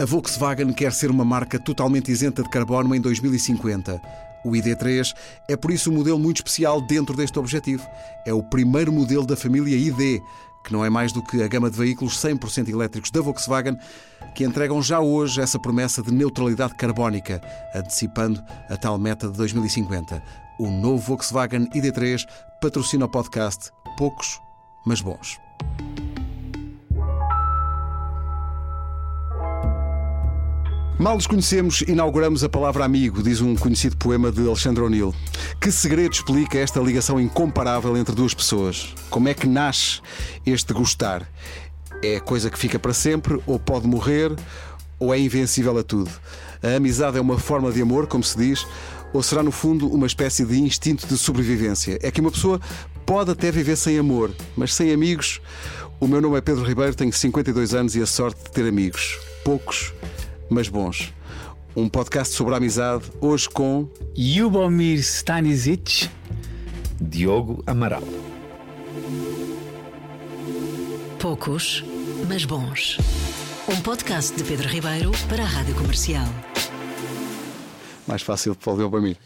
A Volkswagen quer ser uma marca totalmente isenta de carbono em 2050. O ID3 é por isso um modelo muito especial dentro deste objetivo. É o primeiro modelo da família ID, que não é mais do que a gama de veículos 100% elétricos da Volkswagen, que entregam já hoje essa promessa de neutralidade carbónica, antecipando a tal meta de 2050. O novo Volkswagen ID3 patrocina o podcast Poucos, mas Bons. Mal nos conhecemos, inauguramos a palavra amigo, diz um conhecido poema de Alexandre O'Neill. Que segredo explica esta ligação incomparável entre duas pessoas? Como é que nasce este gostar? É coisa que fica para sempre, ou pode morrer, ou é invencível a tudo? A amizade é uma forma de amor, como se diz, ou será no fundo uma espécie de instinto de sobrevivência? É que uma pessoa pode até viver sem amor, mas sem amigos. O meu nome é Pedro Ribeiro, tenho 52 anos e a sorte de ter amigos. Poucos mas bons. Um podcast sobre a amizade, hoje com. Yubomir Stanisic. Diogo Amaral. Poucos, mas bons. Um podcast de Pedro Ribeiro para a Rádio Comercial mais fácil para o Lubomir.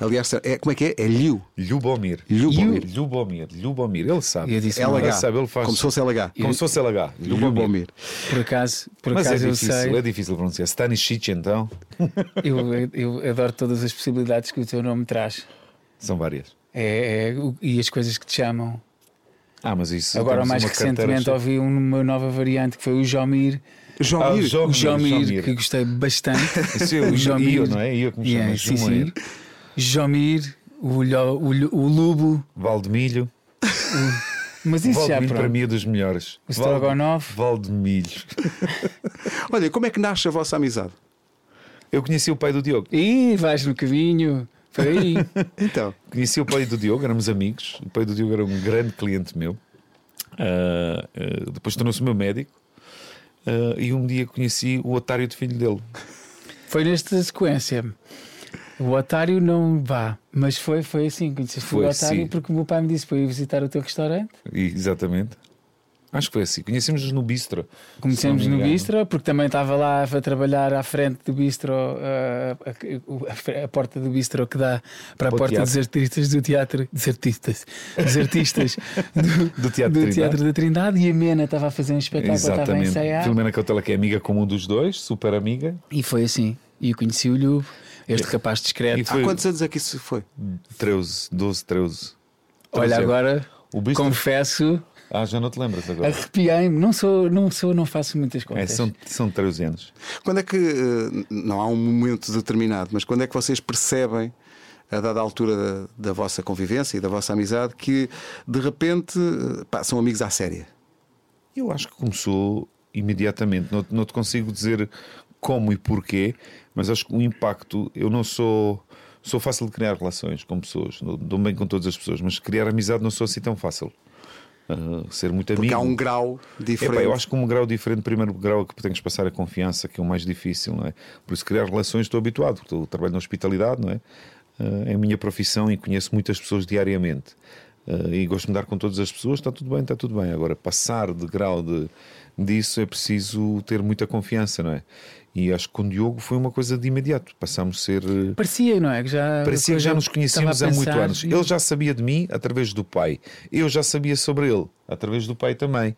Aliás, é, como é que é? É Liu. Lubomir. Lubomir. Lubomir. Lubomir. Ele sabe. Eu disse LH. Ele sabe, ele faz... Como se fosse LH. Como se fosse LH. Lubomir. Por acaso, por Mas acaso é difícil, sei... é difícil pronunciar. Stanisic, então. eu, eu adoro todas as possibilidades que o teu nome traz. São várias. É, é, e as coisas que te chamam. Ah, mas isso. Agora, mais recentemente, ouvi uma nova variante que foi o Jomir Jomir. Ah, Jomir, Jomir, que gostei bastante. Sim, o Jomir, não é? Eu como yeah, sim, sim. Jomir, o, o, o Lubo, Valdemilho. Mas isso Valdemilho já para mim é dos melhores. O Strogonoff. Valdemilho. Olha, como é que nasce a vossa amizade? Eu conheci o pai do Diogo. Ih, vais no caminho. Foi aí. então. Conheci o pai do Diogo, éramos amigos. O pai do Diogo era um grande cliente meu. Uh, uh, depois tornou-se meu médico. Uh, e um dia conheci o otário de filho dele. Foi nesta sequência. O otário não vá, mas foi, foi assim. Conheceste foi, o otário sim. porque o meu pai me disse para ir visitar o teu restaurante. E, exatamente. Acho que foi assim. Conhecemos-nos no Bistro. Conhecemos no Bistro, porque também estava lá a trabalhar à frente do Bistro, a, a, a, a porta do Bistro que dá para a porta teatro. dos artistas do teatro, dos artistas, dos artistas do, do, teatro, do teatro, da Trindade. E a Mena estava a fazer um espetáculo, Exatamente. estava a ensaiar. Filomena Cautela, que é amiga comum dos dois, super amiga. E foi assim. E eu conheci o Lube, este é. rapaz discreto. Foi... Há quantos anos é que isso foi? 13, 12, 13. Olha, agora confesso ah, já não te lembras agora? Arrepiei-me, não sou, não sou, não faço muitas contas. É, são, são 13 anos. Quando é que, eh, não há um momento determinado, mas quando é que vocês percebem, a dada altura da, da vossa convivência e da vossa amizade, que de repente eh, pá, são amigos à séria? Eu acho que começou imediatamente. Não, não te consigo dizer como e porquê, mas acho que o impacto, eu não sou. Sou fácil de criar relações com pessoas, dou bem com todas as pessoas, mas criar amizade não sou assim tão fácil. Uh, ser muito amigo. Porque há um grau diferente. Epá, eu acho que um grau diferente, primeiro grau que tens que passar a confiança, que é o mais difícil, não é? Por isso, criar relações estou habituado, porque eu trabalho na hospitalidade, não é? Uh, é a minha profissão e conheço muitas pessoas diariamente. Uh, e gosto de me dar com todas as pessoas, está tudo bem, está tudo bem. Agora, passar de grau de, disso é preciso ter muita confiança, não é? E acho que com o Diogo foi uma coisa de imediato. Passámos a ser. Eh, parecia, não é? Que já, Parecia que já nos conhecíamos há muitos anos. Ele já sabia de mim através do pai. Eu já sabia sobre ele através do pai também.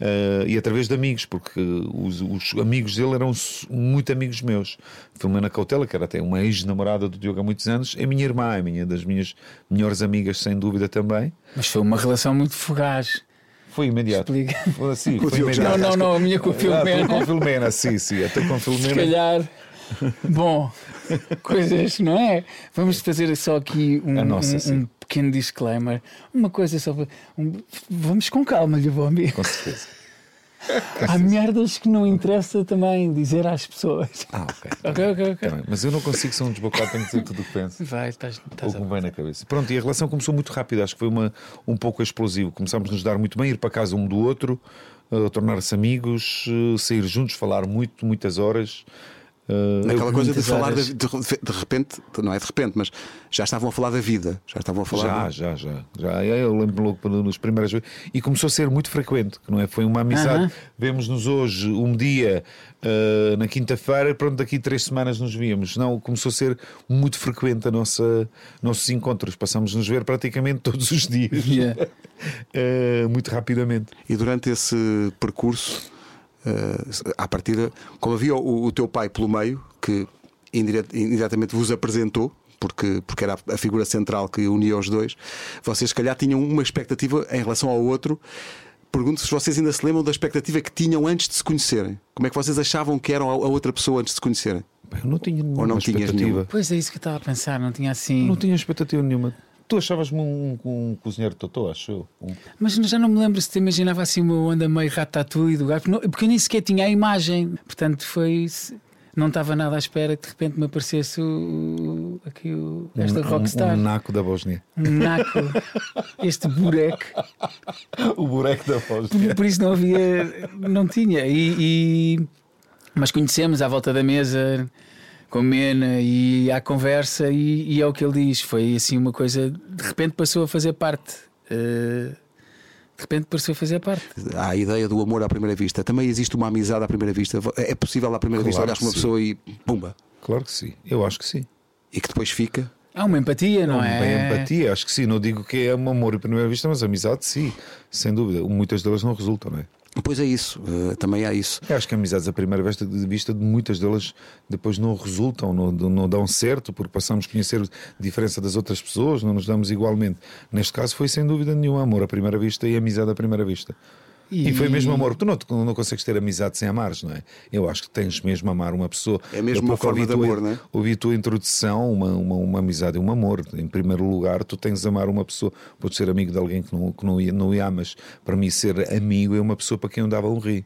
Uh, e através de amigos, porque os, os, amigos dele eram muito amigos meus. Filomena Cautela, que era até uma ex-namorada do Diogo há muitos anos, é minha irmã, é minha das minhas melhores amigas, sem dúvida também. Mas foi uma relação muito fugaz. Foi imediato. Explica. Foi assim, foi imediato. Não, não, não, a minha com a Filomena. Ah, com a Filomena, sim, sim, até com a Filomena. Se calhar. Bom, coisas, não é? Vamos fazer só aqui um, nossa, um, um pequeno disclaimer. Uma coisa só. Um, vamos com calma, Lhuvombi. Com certeza. Há merdas que não interessa também dizer às pessoas. Ah, ok. ok, ok, ok. Também. Mas eu não consigo ser um desbocado, tenho que dizer tudo o que penso. Vai, estás, estás Ou vem na cabeça. Pronto, e a relação começou muito rápido, acho que foi uma, um pouco explosivo. Começámos a nos dar muito bem, ir para casa um do outro, uh, tornar-se amigos, uh, sair juntos, falar muito, muitas horas. Uh, Naquela coisa de falar de, de, de, repente, não é de repente, mas já estavam a falar da vida, já estavam a falar. Já, de... já, já, já. Eu lembro logo nos primeiras vezes e começou a ser muito frequente, não é? Foi uma amizade. Uh -huh. Vemos-nos hoje um dia uh, na quinta-feira, pronto, daqui três semanas nos víamos. Não, começou a ser muito frequente a nossa nossos encontros. Passamos nos ver praticamente todos os dias, yeah. uh, muito rapidamente. E durante esse percurso uh, à partida, como havia o, o, teu pai pelo meio, que indiretamente vos apresentou, porque, porque era a figura central que unia os dois, vocês se calhar tinham uma expectativa em relação ao outro. Pergunto se vocês ainda se lembram da expectativa que tinham antes de se conhecerem. Como é que vocês achavam que eram a outra pessoa antes de se conhecerem? Eu não tinha nenhuma Ou não expectativa. Nenhuma? Pois é isso que eu estava a pensar, não tinha assim. Não tinha expectativa nenhuma. Tu achavas-me um, um, cozinheiro totó, acho eu. Um... Mas já não me lembro se te imaginava assim uma onda meio ratatouille do gato, porque eu nem sequer tinha a imagem. Portanto, foi. Não estava nada à espera que de repente me aparecesse o, aqui o, esta um, rockstar. Um, um naco da Bósnia. Um naco. este bureque. o bureque da Bósnia. Por, por, isso não havia. Não tinha. E, e, mas conhecemos à volta da mesa com a Mena e à conversa e, e é o que ele diz. Foi assim uma coisa, de repente passou a fazer parte. Uh, de repente passou a fazer parte. Há a ideia do amor à primeira vista. Também existe uma amizade à primeira vista. É possível à primeira claro vista olhar para uma sim. pessoa e pumba. Claro que sim, eu acho que sim. E que depois fica. Há uma empatia, não, não é? Uma empatia, acho que sim. Não digo que é um amor à primeira vista, mas amizade, sim, sem dúvida. Muitas delas não resultam, não é? Pois é isso, uh, também há isso. Eu acho que amizades à primeira vista, de vista de muitas delas depois não resultam, não, não dão certo, porque passamos a conhecer a diferença das outras pessoas, não nos damos igualmente. Neste caso foi sem dúvida nenhuma amor à primeira vista e amizade à primeira vista. E... e, foi mesmo amor. Tu não, não consegues ter amizade sem amares, não é? Eu acho que tens mesmo amar uma pessoa. É mesmo uma forma de amor, não é? Ouvi a tua introdução, uma, uma, uma amizade e um amor. Em primeiro lugar, tu tens de amar uma pessoa. Podes ser amigo de alguém que não, que não, não amas. Para mim, ser amigo é uma pessoa para quem eu dava um ri.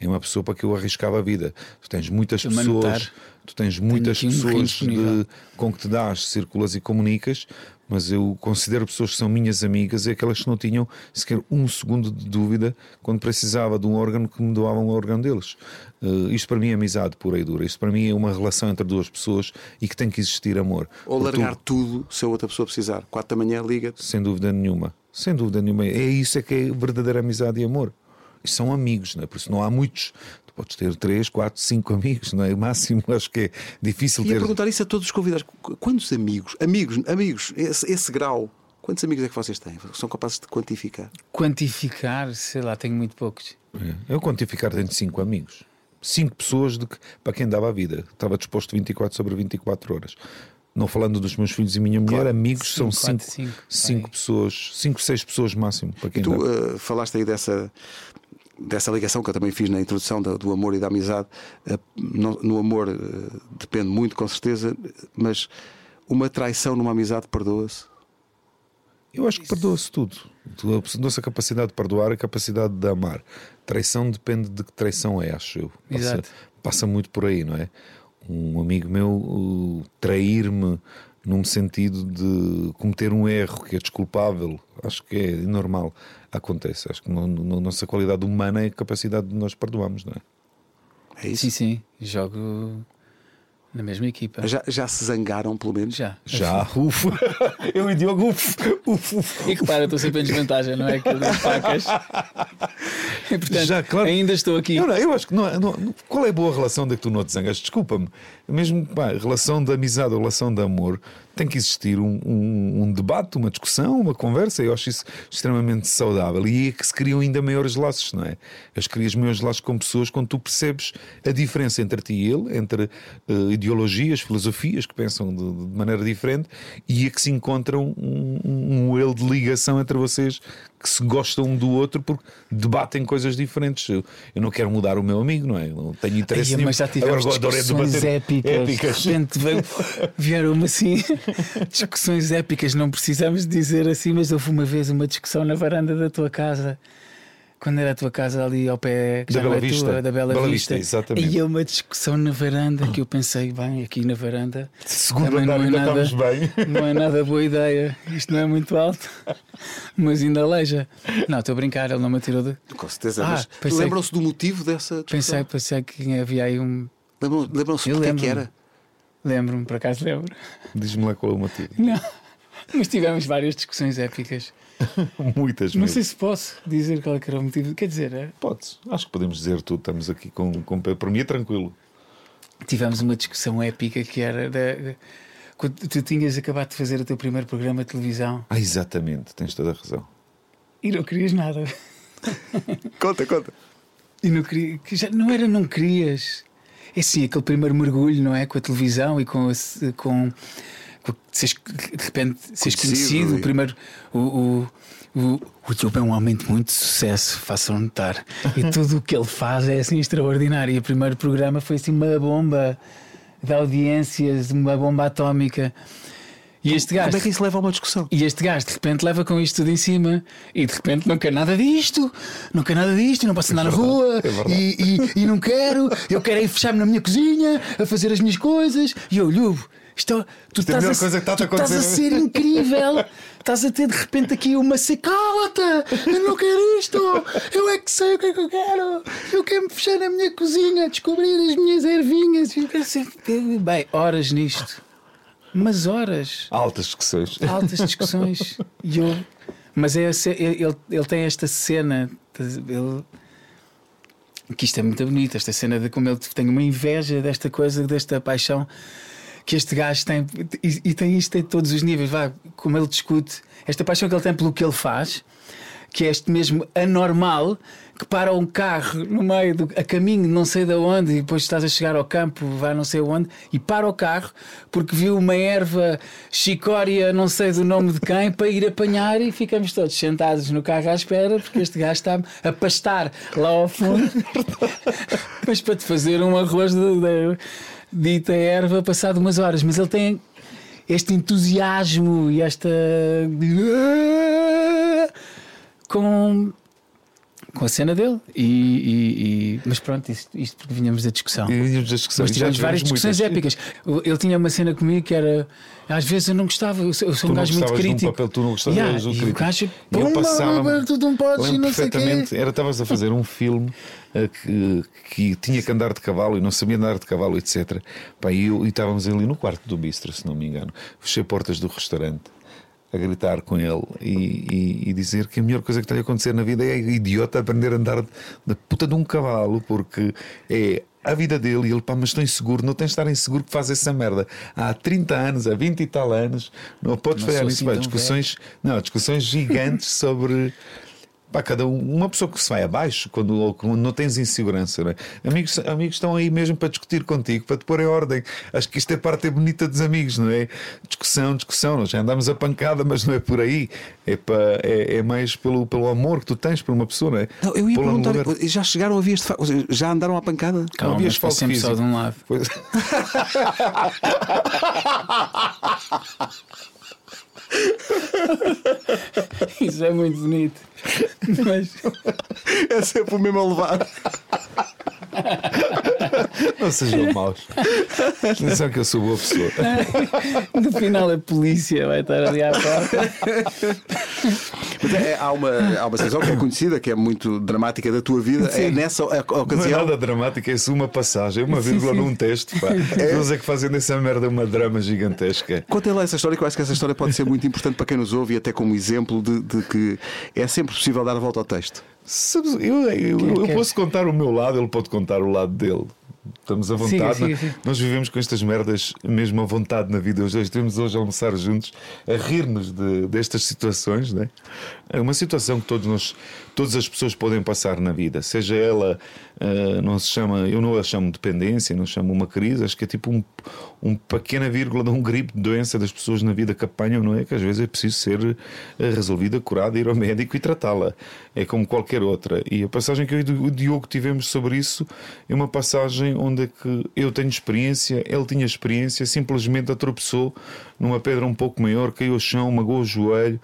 É uma pessoa para quem eu arriscava a vida. Tu tens muitas pessoas. Tu tens muitas pessoas de, com que te dás, circulas e comunicas, mas eu considero pessoas que são minhas amigas e aquelas que não tinham sequer um segundo de dúvida quando precisava de um órgano que me doavam o órgão deles. Uh, isto para mim é amizade pura e dura. Isto para mim é uma relação entre duas pessoas e que tem que existir amor. Ou largar tu... tudo se a outra pessoa precisar. Quatro da manhã, liga. -te. Sem dúvida nenhuma. Sem dúvida nenhuma. É isso é que é verdadeira amizade e amor. E são amigos, não é? por isso não há muitos podes ter três, quatro, cinco amigos, não é? O máximo acho que é difícil e ter. perguntar isso a todos os convidados: quantos amigos, amigos, amigos, esse, esse grau, quantos amigos é que vocês têm? São capazes de quantificar? Quantificar, sei lá, tenho muito poucos. É. Eu quantificar tenho cinco amigos. Cinco pessoas de que, para quem dava a vida. Estava disposto 24 sobre 24 horas não falando dos meus filhos e minha mulher, claro. amigos cinco, são cinco, quatro, cinco, cinco pessoas, cinco, seis pessoas máximo. Para quem tu uh, falaste aí dessa dessa ligação que eu também fiz na introdução do, do amor e da amizade. Eh, no, no, amor eh, depende muito, com certeza, mas uma traição numa amizade perdoa-se? Eu acho que perdoa-se tudo. A nossa capacidade de perdoar e a capacidade de amar. Traição depende de que traição é, acho eu. Passa, passa muito por aí, não é? Um amigo meu uh, trair-me num sentido de cometer um erro que é desculpável, acho que é normal acontece. Acho que na nossa qualidade humana é a capacidade de nós perdoarmos, não é? É isso? Sim, sim. Jogo na mesma equipa. Já, já se zangaram, pelo menos? Já. Já. Ufa. Eu e Diogo, uf, uf, uf. E repara, estou sempre em desvantagem, não é? Aquelas facas. E, portanto, já, claro. ainda estou aqui. Eu, não, eu acho que não, não, Qual é a boa relação de que tu não te zangas? Desculpa-me. Mesmo pá, relação de amizade ou relação de amor, tem que existir um, um, um, debate, uma discussão, uma conversa. Eu acho isso extremamente saudável. E é que se criam ainda maiores laços, não é? As crias maiores laços com pessoas quando tu percebes a diferença entre ti e ele, entre uh, ideologias, filosofias que pensam de, de, maneira diferente e é que se encontram um, um, um elo de ligação entre vocês que se gostam um do outro porque debatem coisas diferentes. Eu, eu não quero mudar o meu amigo, não é? Não tenho interesse Ai, nenhum. Mas já tivemos Agora, discussões épicas. épicas. De repente veio, vieram assim discussões épicas. Não precisamos dizer assim, mas houve uma vez uma discussão na varanda da tua casa quando era a tua casa ali ao pé da Bela, é Vista. Tua, da Bela, Bela Vista. Vista exatamente. E é uma discussão na varanda que eu pensei, bem, aqui na varanda. Segundo andar, não é nada, bem. Não é nada boa ideia. Isto não é muito alto, mas ainda aleija. Não, estou a brincar, ele não me tirou de. Com certeza, ah, mas lembram-se do motivo dessa discussão? Pensei, pensei que havia aí um Lembram- Lembram-se é que lembro-me. era? Lembro-me, por acaso lembro. Diz-me lá qual é o motivo. Não. Mas tivemos várias discussões épicas. Muitas Não mesmo. sei se posso dizer qual é que era o motivo. Quer dizer, é, Podes. Acho que podemos dizer tudo. Estamos aqui com, com. Para mim é tranquilo. tivemos uma discussão épica que era da- quando tu tinhas acabado de fazer o teu primeiro programa de televisão Ah, exatamente. Tens toda a razão. e não querias nada. Conta, conta. E não, queria, que já, não era não querias. É assim, aquele primeiro mergulho, não é? Com a televisão e com. a- com, com seres, de repente seres Conhecido conhecido. O primeiro. O, o, o, o Diogo é um homem de muito sucesso, façam notar. E tudo o que ele faz é assim extraordinário. E o primeiro programa foi assim uma bomba de audiências, uma bomba atómica. E este gajo. Como é que isso leva a uma discussão? E este gajo de repente leva com isto tudo em cima e de repente não quer nada disto, não quer nada disto, e não posso andar na rua é e, e, e não quero, eu quero é fechar-me na minha cozinha a fazer as minhas coisas. E eu, Lubo, isto, tu Isto é a estás, melhor a, coisa que está a tu estás a ser incrível, estás a ter de repente aqui uma secalata, eu não quero isto, eu é que sei o que é que eu quero, eu quero me fechar na minha cozinha, descobrir as minhas ervinhas, eu quero ser... bem, horas nisto, mas horas Altas discussões. altas discussões. E eu, mas é ele, ele tem esta cena. Ele, que isto é muito bonito, esta cena de como ele tem uma inveja desta coisa, desta paixão que este gajo tem, e, e tem isto em todos os níveis, vá, como ele discute, esta paixão que ele tem pelo que ele faz, que é este mesmo anormal, que para um carro no meio do a caminho, não sei de onde, e depois estás a chegar ao campo, vai não sei onde, e para o carro porque viu uma erva chicória, não sei do nome de quem, para ir apanhar e ficamos todos sentados no carro à espera, porque este gajo está a pastar lá ao fundo, mas para te fazer um arroz de, de dita erva passado umas horas. Mas ele tem este entusiasmo e esta. com. Com a cena dele, e, e- e- mas pronto, isto, isto porque vinhamos da discussão. Vínhamos das discussões. Mas tivemos várias discussões muitas. épicas. Ele tinha uma cena comigo que era. Às vezes eu não gostava, eu sou, Tu um gajo muito de um crítico. papel, tu não gostavas Yeah, de um e o crítico. gajo, E eu "Pumba, passava-me- tu não podes não sei quê. perfeitamente, era estavas a fazer um filme eh, que, que tinha que andar de cavalo e não sabia andar de cavalo, etc. Pá, e, eu, e estávamos ali no quarto do bistro, se não me engano. Fechei portas do restaurante a gritar com ele e, e- e dizer que a melhor coisa que está a acontecer na vida é idiota aprender a andar da puta de um cavalo, porque é a vida dele e ele, pá, mas estou inseguro, não tens de estar inseguro que faz essa merda. Há 30 anos, há 20 e tal anos, não podes falhar nisso. assim discussões, não, discussões gigantes sobre. Pá, cada um, uma pessoa que se vai abaixo quando, ou quando não tens insegurança, não é? amigos, amigos estão aí mesmo para discutir contigo, para te pôr em ordem. Acho que isto é parte bonita dos amigos, não é? Discussão, discussão. Nós já andamos a pancada, mas não é por aí. É, para, é, é mais pelo, pelo amor que tu tens por uma pessoa, não é? Não, eu ia no perguntar, lugar- já chegaram a vias de fa- Já andaram à pancada? Calma, havia mas foi sempre só físico. de um lado. Pois- Isso é muito bonito. Mas É sempre o mesmo a levar. Não sejam maus. Atenção que eu sou boa pessoa. no final a polícia vai estar ali à porta. Mas é- há, uma, há uma situação que é conhecida, que é muito dramática da tua vida. É Sim. nessa o- Não é ocasião. nada dramático, é só uma passagem, uma Sim, vírgula sim. num texto. Pá. Eles é que fazem dessa merda uma drama gigantesca. Conta lá essa história, que eu acho que essa história pode ser muito importante para quem nos ouve e até como exemplo de, de que é sempre possível dar a volta ao texto. Sabes, eu, eu, é eu é? posso contar o meu lado, ele pode contar o lado dele. Estamos à vontade. Siga, não- siga, siga. Nós vivemos com estas merdas mesmo à vontade na vida. Os dois temos hoje a almoçar juntos, a rir-nos de- destas situações. Né? É uma situação que todos nós, todas as pessoas podem passar na vida, seja ela, eh, não se chama, eu não a chamo dependência, não chamo uma crise, acho que é tipo um, um pequena vírgula de um gripe de doença das pessoas na vida que apanham, não é? Que às vezes é preciso ser eh, resolvida, curada, ir ao médico e tratá-la. É como qualquer outra. E a passagem que eu e o Diogo tivemos sobre isso é uma passagem onde é que eu tenho experiência, ele tinha experiência, simplesmente atropeçou numa pedra um pouco maior, caiu ao chão, magoou o joelho.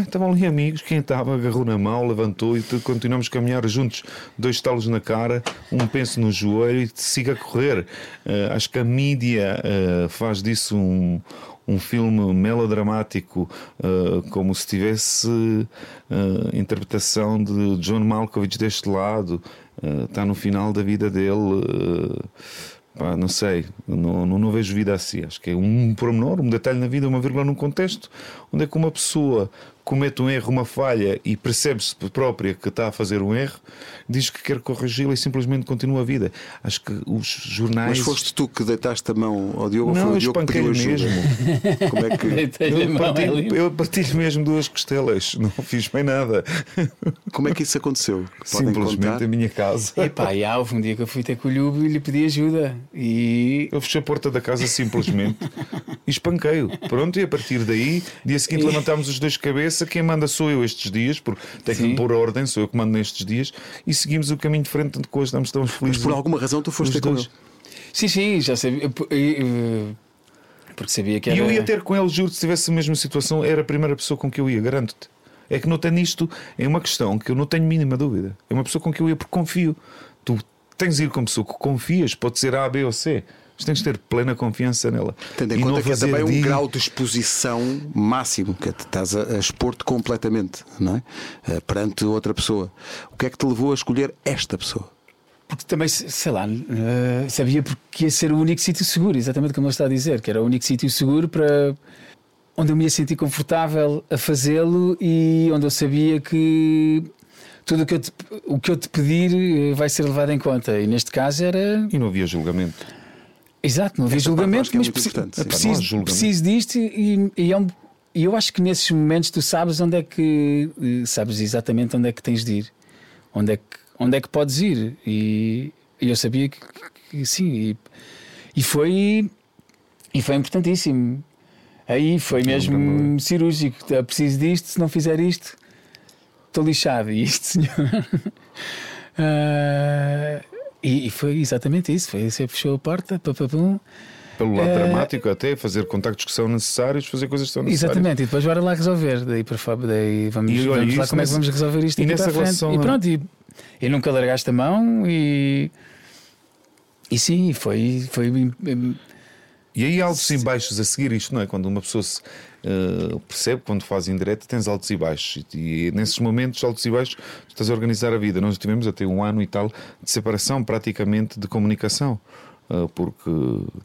Estavam ali amigos, quem estava agarrou na mão, levantou e continuamos a caminhar juntos, dois talos na cara, um penso no joelho e siga a correr. Eh, acho que a mídia eh, faz disso um, um filme melodramático, eh, como se tivesse eh, interpretação de John Malkovich deste lado, está no final da vida dele. Pá, não sei, não, não, não, vejo vida assim. Acho que é um pormenor, um detalhe na vida, uma vírgula num contexto onde é que uma pessoa comete um erro, uma falha e percebe-se própria que está a fazer um erro, diz que quer corrigi-la e simplesmente continua a vida. Acho que os jornais. Mas foste tu que deitaste a mão ao Diogo não, ou foi o Diogo que pediu ajuda? mesmo. Como é que. eu, partilho, eu partilho mesmo duas costelas, não fiz bem nada. Como é que isso aconteceu? Podem Simplesmente contar? a minha casa. Epá, e houve um dia que eu fui ter com o Lhubo e lhe pedi ajuda. E... Eu fechei a porta da casa simplesmente e espanquei-o. Pronto, e a partir daí, dia seguinte, levantámos os dois cabeça. Quem manda sou eu estes dias, porque tem que pôr ordem, sou eu que mando nestes dias. E seguimos o caminho de frente de coisas, estamos tão felizes. Mas por alguma razão tu foste com ele? Sim, sim, já sabia. Porque sabia que era. E eu ia ter com ele, juro, se tivesse a mesma situação, era a primeira pessoa com que eu ia, garanto-te. É que não tem nisto, é uma questão que eu não tenho mínima dúvida. É uma pessoa com que eu ia porque confio. Tu tens de ir com uma pessoa que confias, pode ser A, B ou C. Mas tens de ter plena confiança nela. Tendo em e conta que é também um grau de exposição máximo, que estás a, a expor-te completamente, não é? Uh, perante outra pessoa. O que é que te levou a escolher esta pessoa? Porque também, sei lá, uh, sabia porque ia ser o único sítio seguro, exatamente como ele está a dizer, que era o único sítio seguro para onde eu me ia sentir confortável a fazê-lo e onde eu sabia que tudo o que, eu te, o que eu te pedir eh, vai ser levado em conta. E neste caso era. E não havia julgamento. Exato, não havia julgamento, é mas preciso, preciso, preciso disto e, e, é um, e, eu acho que nesses momentos tu sabes onde é que eh, sabes exatamente onde é que tens de ir, onde é que, onde é que podes ir. E, e eu sabia que, que sim, e, e, foi e foi importantíssimo. Aí foi mesmo cirúrgico. Eu preciso disto, se não fizer isto, estou lixado. E isto, senhor. uh, e, e, foi exatamente isso. Foi, você fechou a porta, papapum. Pelo lado uh, dramático, até fazer contactos que são necessários, fazer coisas que são necessárias. Exatamente, e depois bora lá resolver. Daí para fora, daí vamos, e, olha, vamos lá como nessa, é que vamos resolver isto e nessa relação, E pronto, e, e nunca largaste a mão e. E sim, foi. foi e aí altos e baixos a seguir isto, não é? Quando uma pessoa se, uh, percebe, quando faz indireta, tens altos e baixos. E, e, nesses momentos, altos e baixos, estás a organizar a vida. Nós tivemos até um ano e tal de separação praticamente de comunicação. Uh, porque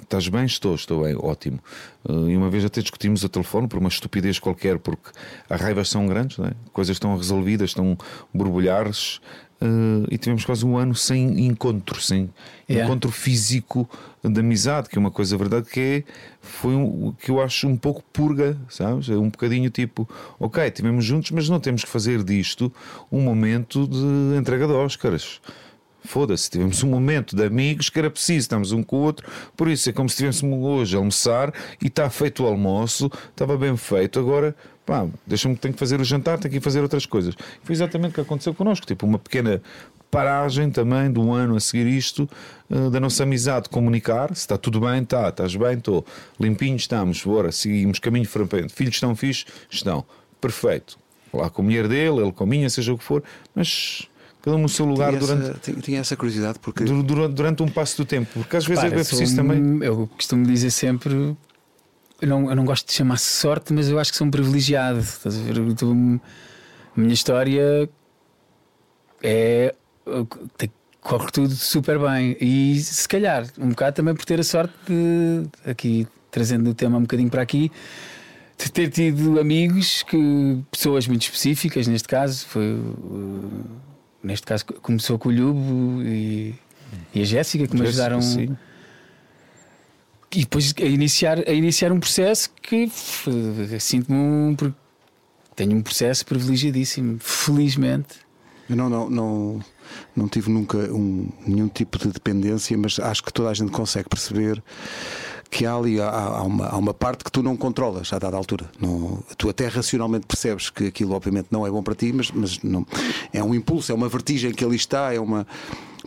estás bem? Estou, estou bem, ótimo. Uh, e uma vez até discutimos o telefone por uma estupidez qualquer, porque as raivas são grandes, não é? coisas estão resolvidas, estão borbulhares, Uh, e tivemos quase um ano sem encontro, sem yeah. encontro físico de amizade, que é uma coisa verdade que é, foi um, que eu acho um pouco purga, sabes? É um bocadinho tipo, ok, tivemos juntos, mas não temos que fazer disto um momento de entrega de Oscars. Foda-se, tivemos um momento de amigos que era preciso, estamos um com o outro, por isso é como se estivéssemos hoje a almoçar e está feito o almoço, estava bem feito, agora pá, deixa-me que tenho que fazer o jantar, tenho que fazer outras coisas. Foi exatamente o que aconteceu connosco, tipo uma pequena paragem também um ano a seguir isto, uh, da nossa amizade, comunicar, se está tudo bem, está, estás bem, estou, limpinho estamos, bora, seguimos caminho frente, filhos estão fixos, estão, perfeito. Lá com a mulher dele, ele com a minha, seja o que for, mas cada um no seu lugar tinha durante. Essa, tinha essa curiosidade porque. Durante, durante um passo do tempo, porque às vezes é preciso também. Eu costumo dizer sempre eu não, eu não gosto de chamar sorte, mas eu acho que sou um privilegiado. Estás a ver? a minha história é. corre tudo super bem. E se calhar, um bocado também por ter a sorte de, aqui trazendo o tema um bocadinho para aqui, de ter tido amigos que pessoas muito específicas, neste caso, foi. Neste caso começou com o Lubo e, e a Jéssica que me ajudaram. Sim e depois a iniciar, a iniciar um processo que sinto-me um, tenho um processo privilegiadíssimo, felizmente. Eu não, não, não, não tive nunca um, nenhum tipo de dependência, mas acho que toda a gente consegue perceber que há ali há, há, uma, há uma parte que tu não controlas a dada altura. Não, tu até racionalmente percebes que aquilo, obviamente, não é bom para ti, mas, mas não, é um impulso, é uma vertigem que ali está, é uma.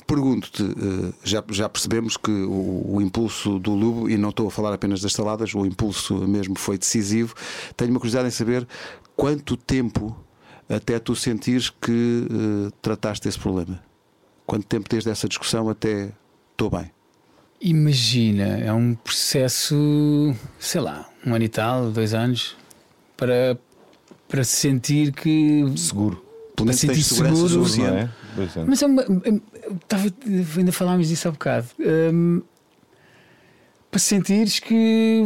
Pergunto-te, eh, já, já percebemos que o, o, impulso do Lubo, e não estou a falar apenas das saladas, o impulso mesmo foi decisivo. Tenho uma curiosidade em saber quanto tempo até tu sentires que uh, trataste esse problema. Quanto tempo desde essa discussão até estou bem? Imagina, é um processo, sei lá, um ano e tal, dois anos, para, para sentir que. Seguro. Pelo menos sentir seguro. seguro é? Mas é uma, estava, ainda falámos disso há bocado. Um, para sentires que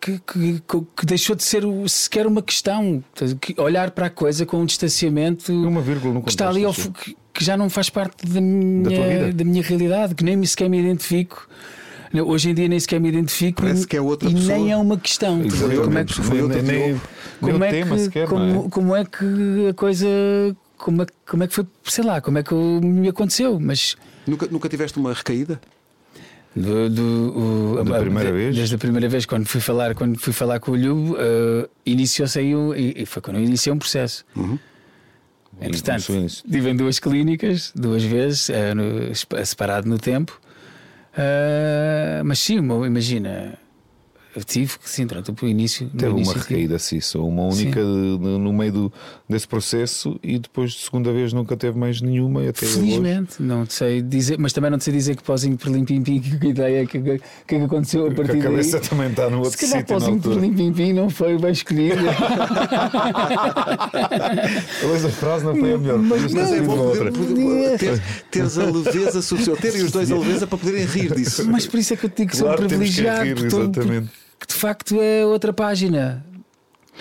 que, que, que, deixou de ser sequer uma questão. Olhar para a coisa com um distanciamento uma vírgula que está ali ao, que, que, já não faz parte da minha, da, da minha realidade, que nem sequer me identifico. Hoje em dia nem sequer me identifico Parece que é outra e pessoa. nem é uma questão. Como é que, foi nem, como, é que, sequer, como, é? como é que a coisa como é, como é que foi, sei lá, como é que me aconteceu, mas nunca, nunca tiveste uma recaída? Do, do, o, da primeira de, vez? Desde a primeira vez, quando fui falar, quando fui falar com o Lubo, uh, iniciou-se aí um, e foi quando eu iniciei um processo. Uhum. Entretanto, estive em duas clínicas, duas vezes, uh, no, separado no tempo. Uh, mas sim, imagina, eu tive que sim, durante o início. Teve uma recaída, sim, só uma única no meio do, desse processo e depois de segunda vez nunca teve mais nenhuma. Até Felizmente, hoje. não sei dizer, mas também não sei dizer que pós por limpim pim, que ideia que, que, que aconteceu a partir daí. A cabeça daí. também está no outro Se calhar pós por limpim pim não foi bem escolhido. Talvez a frase não foi a melhor. Mas, mas é bom poder, poder, ter, teres a leveza suficiente, terem os dois a leveza para poderem rir disso. Mas por isso é que eu digo que claro, sou privilegiado. Rir, exatamente que de facto é outra página.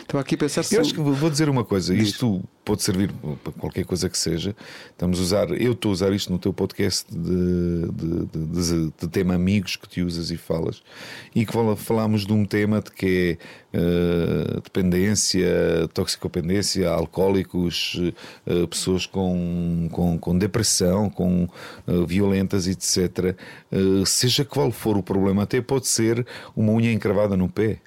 Estou aqui a pensar se. Eu acho que vou dizer uma coisa: isto pode servir para qualquer coisa que seja. Estamos a usar, eu estou a usar isto no teu podcast de, de, de, de tema amigos que te usas e falas, e que falámos de um tema de que é uh, dependência, toxicopendência, alcoólicos, uh, pessoas com, com, com, depressão, com uh, violentas, etc. seja qual for o problema, até pode ser uma unha encravada no pé.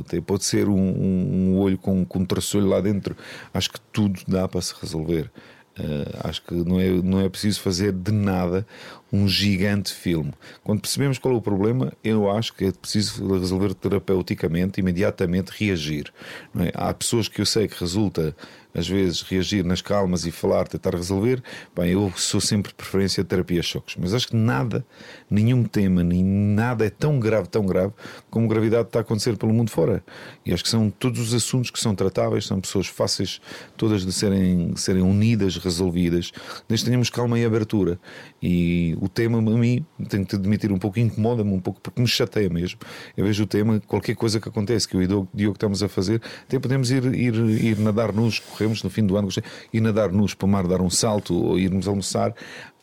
Até pode ser um, um, um olho com, com um traçolho lá dentro. Acho que tudo dá para se resolver. Uh, acho que não é, não é preciso fazer de nada um gigante filme. Quando percebemos qual é o problema, eu acho que é preciso resolver terapeuticamente, imediatamente reagir. É? Há pessoas que eu sei que resulta às vezes reagir nas calmas e falar, tentar resolver, bem, eu sou sempre preferência de terapia choques, mas acho que nada, nenhum tema, nem nada é tão grave, tão grave como gravidade está a acontecer pelo mundo fora. E acho que são todos os assuntos que são tratáveis, são pessoas fáceis todas de serem, serem unidas, resolvidas, desde que tenhamos calma e abertura. E o tema, a mim, tenho que admitir, um pouco incomoda-me um pouco, porque me chateia mesmo. Eu vejo o tema, qualquer coisa que acontece, que eu e o Diogo estamos a fazer, até podemos ir, ir, ir nadar correr corremos no fim do ano, ir nadar nos para o mar, dar um salto ou irmos almoçar,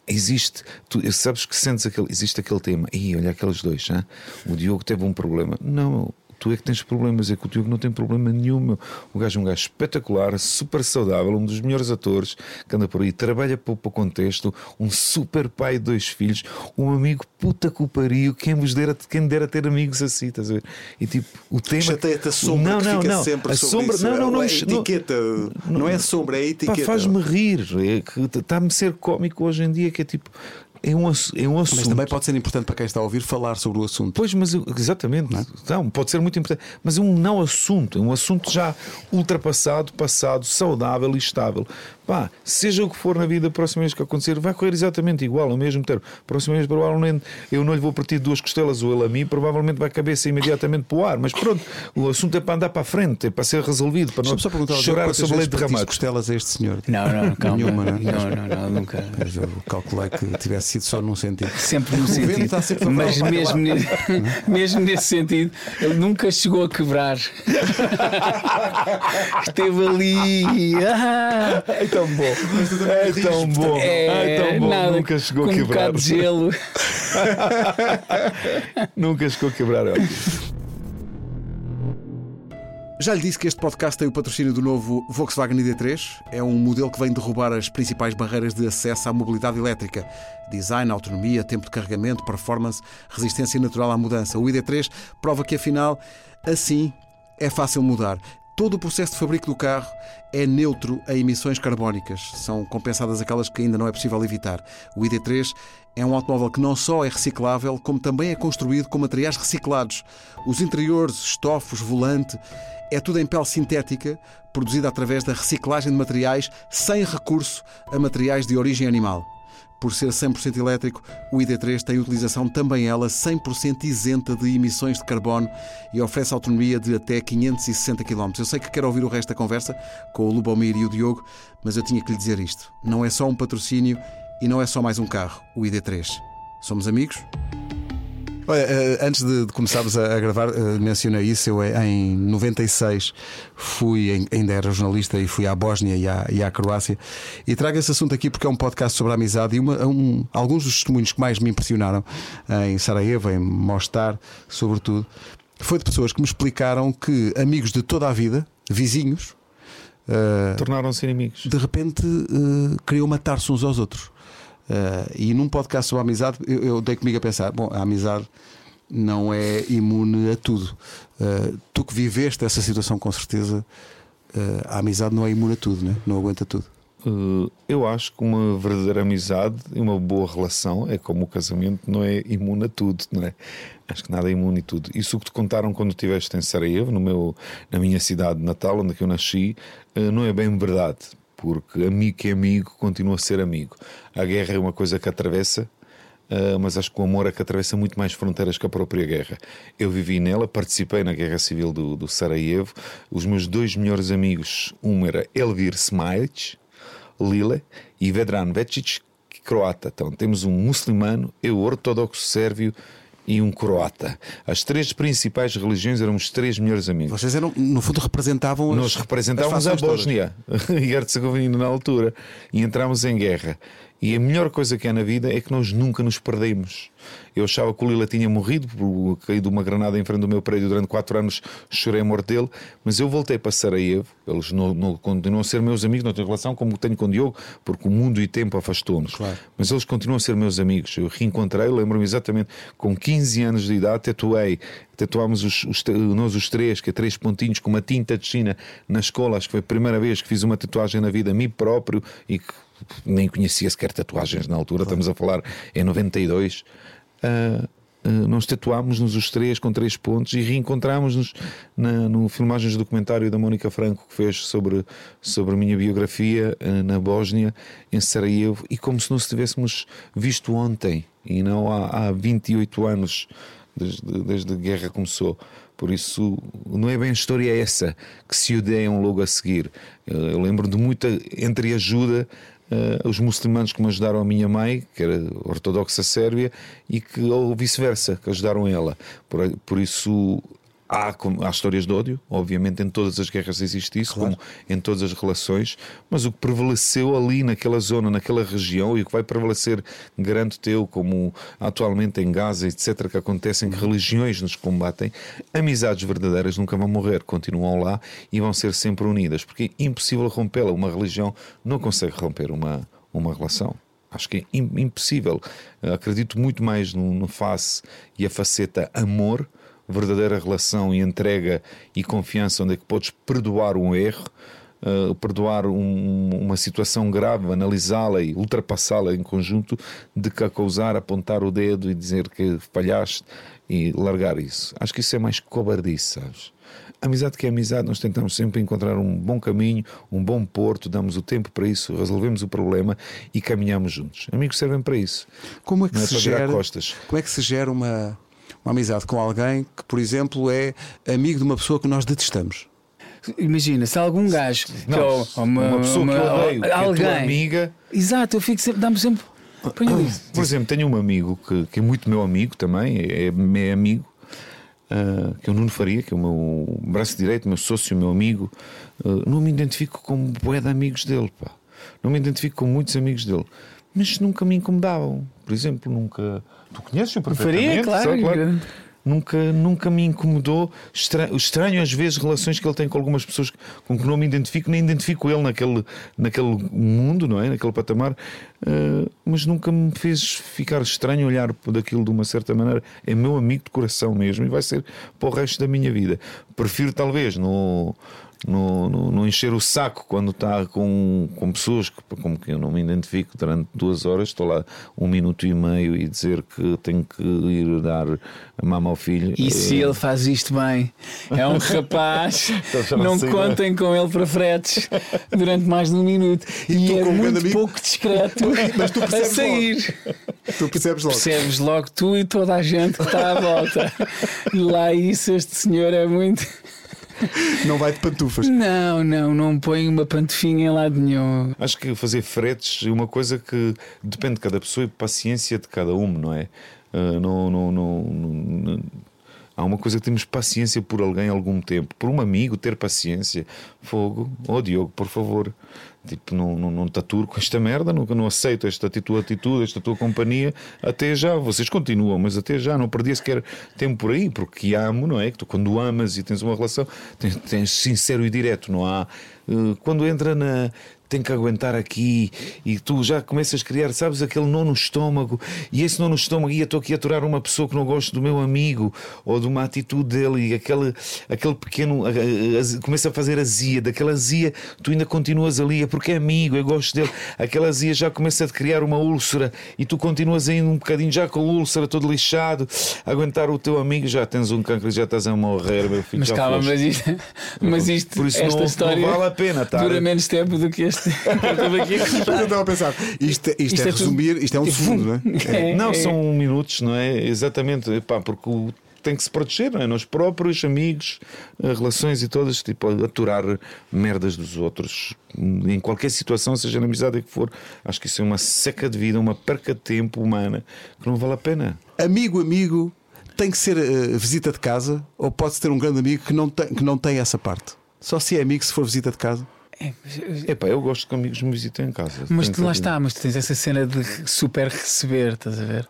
existe, tu sabes que sentes aquele, existe aquele tema, e olha aqueles dois, hein? o Diogo teve um problema. Não, tu é que tens problemas, é que o Diogo não tem problema nenhum. Meu. O gajo é um gajo espetacular, super saudável, um dos melhores atores que anda por aí, trabalha para, o contexto, um super pai de dois filhos, um amigo puta que o pariu, quem vos dera, quem dera ter amigos assim, estás a ver? E tipo, o tema. Chateia-te a sombra não, não, não. sempre a sombra, isso. não, não, não, é etiqueta, não, não é sombra, é etiqueta. Faz-me rir, é está-me a ser cómico hoje em dia, que é tipo é um, é um assunto. Mas também pode ser importante para quem está a ouvir falar sobre o assunto. Pois, mas exatamente. Não, é? não pode ser muito importante. Mas é um não assunto, é um assunto já ultrapassado, passado, saudável e estável. Pá, seja o que for na vida, a próxima vez que acontecer, vai correr exatamente igual, ao mesmo tempo. Próxima vez, provavelmente, eu não lhe vou partir duas costelas ou ele a mim, provavelmente vai cabeça imediatamente para o ar. Mas pronto, o assunto é para andar para a frente, é para ser resolvido, para não só chorar sobre leite derramado. costelas a este senhor? Não, não, calma. Nenhuma, não, é? não, não, não, nunca. Eu calculei que tivesse sido só num sentido. Sempre num sentido. Sempre mas mesmo, nesse, mesmo nesse sentido, ele nunca chegou a quebrar. Esteve ali. Ah, então, tão bom. É tão bom. É, é tão bom. Nada, Nunca chegou a quebrar. Um de gelo. Nunca chegou a quebrar. Já lhe disse que este podcast tem o patrocínio do novo Volkswagen ID3. É um modelo que vem derrubar as principais barreiras de acesso à mobilidade elétrica. Design, autonomia, tempo de carregamento, performance, resistência natural à mudança. O ID3 prova que, afinal, assim é fácil mudar. Todo o processo de fabrico do carro é neutro a emissões carbónicas. São compensadas aquelas que ainda não é possível evitar. O ID3 é um automóvel que não só é reciclável, como também é construído com materiais reciclados. Os interiores, estofos, volante, é tudo em pele sintética, produzida através da reciclagem de materiais sem recurso a materiais de origem animal. Por ser 100% elétrico, o ID3 tem utilização também ela 100% isenta de emissões de carbono e oferece autonomia de até 560 km. Eu sei que quero ouvir o resto da conversa com o Lubomir e o Diogo, mas eu tinha que lhe dizer isto. Não é só um patrocínio e não é só mais um carro, o ID3. Somos amigos? Olha, eh, antes de, começarmos a, gravar, uh, mencionei isso. Eu eh, em 96 fui, ainda era jornalista, e fui à Bósnia e à, e à Croácia. E trago esse assunto aqui porque é um podcast sobre a amizade e uma, um, alguns dos testemunhos que mais me impressionaram em Sarajevo, em Mostar, sobretudo, foi de pessoas que me explicaram que amigos de toda a vida, vizinhos, uh, tornaram-se inimigos. De repente uh, queriam matar-se uns aos outros. Uh, e num podcast sobre a amizade, eu, eu dei comigo a pensar: bom, a amizade não é imune a tudo. tu que viveste essa situação, com certeza, a amizade não é imune a tudo, né? não aguenta tudo. Uh, eu acho que uma verdadeira amizade e uma boa relação é como o casamento, não é imune a tudo, não é? Acho que nada é imune a tudo. Isso que te contaram quando estiveste em Sarajevo, no meu, na minha cidade natal, onde é eu nasci, uh, não é bem verdade, porque amigo que é amigo continua a ser amigo. A guerra é uma coisa que atravessa, Uh, mas acho que o amor é que atravessa muito mais fronteiras que a própria guerra. Eu vivi nela, participei na Guerra Civil do, do Sarajevo. Os meus dois melhores amigos, um era Elvir Smajic, Lile e Vedran Vecic, croata. Então temos um muçulmano, eu ortodoxo sérvio e um croata. As três principais religiões eram os três melhores amigos. Vocês eram, no fundo, representavam Nós representávamos a Bósnia e Herzegovina na altura e entramos em guerra. E a melhor coisa que há na vida é que nós nunca nos perdemos. Eu achava que o Lila tinha morrido de uma granada em frente do meu prédio durante quatro anos, chorei a morte dele, mas eu voltei para Sarajevo. Eles não, não, continuam a ser meus amigos, não tenho relação como tenho com o Diogo, porque o mundo e o tempo afastou-nos. Claro. Mas eles continuam a ser meus amigos. Eu reencontrei, lembro-me exatamente, com 15 anos de idade, tatuei tatuámos os, os, nós os três, que é três pontinhos com uma tinta de China na escola. Acho que foi a primeira vez que fiz uma tatuagem na vida a mim próprio e que nem conhecia sequer tatuagens na altura, claro. estamos a falar em 92. Uh, uh, nós tatuámos-nos os três com três pontos e reencontrámos-nos no filmagens do documentário da Mónica Franco que fez sobre, sobre a minha biografia uh, na Bósnia, em Sarajevo, e como se nos tivéssemos visto ontem e não há, há 28 anos desde, desde a guerra começou. Por isso, não é bem a história essa que se odeiam logo a seguir. Eu lembro de muita entreajuda uh, os muçulmanos que me ajudaram a minha mãe, que era ortodoxa sérvia, e que, ou vice-versa, que ajudaram ela. Por, por isso, Há, há, histórias de ódio, obviamente em todas as guerras existe isso, claro. como em todas as relações, mas o que prevaleceu ali naquela zona, naquela região, e o que vai prevalecer grande teu, como atualmente em Gaza, etc., que acontecem, que uhum. religiões nos combatem, amizades verdadeiras nunca vão morrer, continuam lá e vão ser sempre unidas, porque é impossível rompê-la. Uma religião não consegue romper uma, uma relação. Acho que é impossível. Acredito muito mais no, no face e a faceta amor verdadeira relação e entrega e confiança, onde é que podes perdoar um erro, uh, perdoar um, uma situação grave, analisá-la e ultrapassá-la em conjunto, de que acusar, apontar o dedo e dizer que falhaste e largar isso. Acho que isso é mais cobardice, sabes? amizade que é amizade, nós tentamos sempre encontrar um bom caminho, um bom porto, damos o tempo para isso, resolvemos o problema e caminhamos juntos. Amigos servem para isso. Como é que, é se, gera, como é que se gera uma, uma amizade com alguém que, por exemplo, é amigo de uma pessoa que nós detestamos. Imagina, se algum gajo não, que, uma, uma pessoa uma, que eu odeio, que alguém, é amiga. Exato, eu fico sempre, dá-me sempre. Por exemplo, tenho um amigo que, que é muito meu amigo também, é, é amigo, uh, que é o Nuno Faria, que é o meu braço direito, meu sócio, meu amigo. Uh, não me identifico como bué de amigos dele, pá. Não me identifico com muitos amigos dele, mas nunca me incomodavam. Por exemplo, nunca Tu conheces-o perfeitamente. Faria, claro. claro. Nunca, nunca me incomodou. Estranho, estranho às vezes relações que ele tem com algumas pessoas com que não me identifico, nem identifico ele naquele, naquele mundo, não é? Naquele patamar, uh, mas nunca me fez ficar estranho olhar daquilo de uma certa maneira. É meu amigo de coração mesmo e vai ser para o resto da minha vida. Prefiro, talvez, no no, no, no, encher o saco quando está com, com pessoas que, como que eu não me identifico durante duas horas, estou lá um minuto e meio e dizer que tenho que ir dar a mama ao filho. E se ele faz isto bem? É um rapaz, não assim, contem com ele para fretes durante mais de um minuto. E, e é muito amigo, pouco discreto mas tu a sair. Logo. Tu percebes logo. Percebes logo tu e toda a gente que está à volta. E lá isso, este senhor é muito. não vai de pantufas. Não, não, não põe uma pantufinha em lado nenhum. Acho que fazer fretes é uma coisa que depende de cada pessoa e paciência de cada um, não é? Uh, não, não, não, não, há uma coisa que temos paciência por alguém algum tempo, por um amigo ter paciência. Fogo, oh Diogo, por favor. Tipo, não, não, não te aturo com esta merda, não, não aceito esta tua atitude, esta tua companhia. Até já, vocês continuam, mas até já, não perdi sequer tempo por aí, porque amo, não é? Que tu, quando amas e tens uma relação, tens, tens sincero e direto, não há. Uh, quando entra na tem que aguentar aqui e tu já começas a criar, sabes, aquele nó no estômago e esse nó no estômago e eu estou aqui a aturar uma pessoa que não gosto do meu amigo ou de uma atitude dele e aquele, aquele pequeno a, a, começa a fazer azia, daquela azia tu ainda continuas ali, é porque é amigo, eu gosto dele, aquela azia já começa a criar uma úlcera e tu continuas ainda um bocadinho já com a úlcera todo lixado, aguentar o teu amigo, já tens um cancro e já estás a morrer, meu filho. Mas calma, mas isto, mas isto Por isso esta não, história não vale a pena, tá? dura menos tempo do que este. Eu estava a pensar, isto, isto, isto é, é resumir, isto é um segundo, não é? é não, são minutos, não é? Exatamente, Epá, porque o tem que se proteger, não é? Nós próprios, amigos, eh, relações e todas, tipo, aturar merdas dos outros em qualquer situação, seja na amizade que for. Acho que isso é uma seca de vida, uma perca de tempo humana que não vale a pena. Amigo, amigo, tem que ser uh, visita de casa ou pode-se ter um grande amigo que não, tem, que não tem essa parte? Só se é amigo se for visita de casa? É, Epá, eu gosto que amigos me visitem em casa. Mas tu lá está, mas tu tens essa cena de super receber, estás a ver?